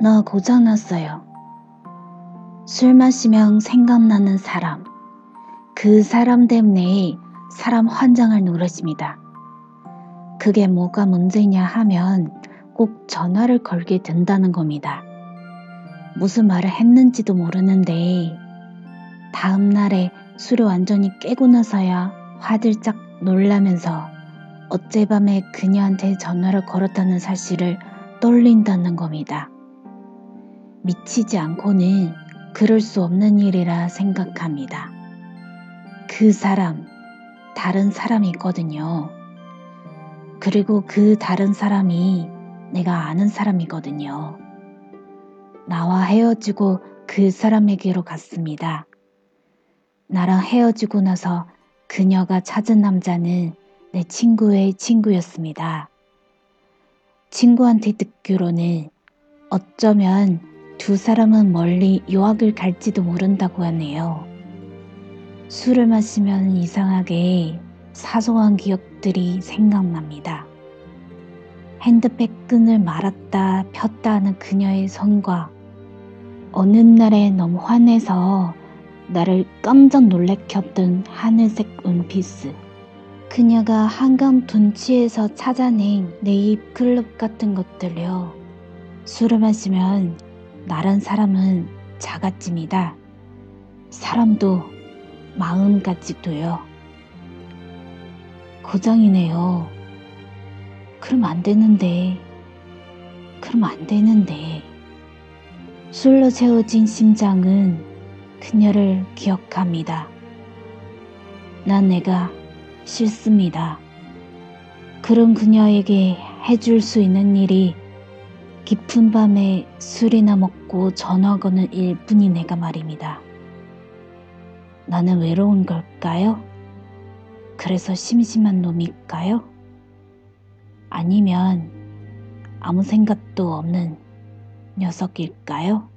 나 고장났어요. 술 마시면 생각나는 사람. 그 사람 때문에 사람 환장을 누르십니다. 그게 뭐가 문제냐 하면 꼭 전화를 걸게 된다는 겁니다. 무슨 말을 했는지도 모르는데 다음 날에 술을 완전히 깨고 나서야 화들짝 놀라면서 어젯밤에 그녀한테 전화를 걸었다는 사실을 떨린다는 겁니다. 미치지 않고는 그럴 수 없는 일이라 생각합니다. 그 사람, 다른 사람이거든요. 그리고 그 다른 사람이 내가 아는 사람이거든요. 나와 헤어지고 그 사람에게로 갔습니다. 나랑 헤어지고 나서 그녀가 찾은 남자는 내 친구의 친구였습니다. 친구한테 듣기로는 어쩌면 두 사람은 멀리 유학을 갈지도 모른다고 하네요. 술을 마시면 이상하게 사소한 기억들이 생각납니다. 핸드백 끈을 말았다 폈다 하는 그녀의 손과 어느 날에 너무 화내서 나를 깜짝 놀래켰던 하늘색 원피스. 그녀가 한강 둔치에서 찾아낸 네잎 클럽 같은 것들요. 술을 마시면 나란 사람은 자가찜이다. 사람도 마음가짐도요. 고장이네요. 그럼 안 되는데. 그럼 안 되는데. 술로 채워진 심장은 그녀를 기억합니다. 난 내가 싫습니다. 그런 그녀에게 해줄 수 있는 일이 깊은 밤에 술이나 먹고 전화 거는 일뿐이 내가 말입니다. 나는 외로운 걸까요? 그래서 심심한 놈일까요? 아니면 아무 생각도 없는 녀석일까요?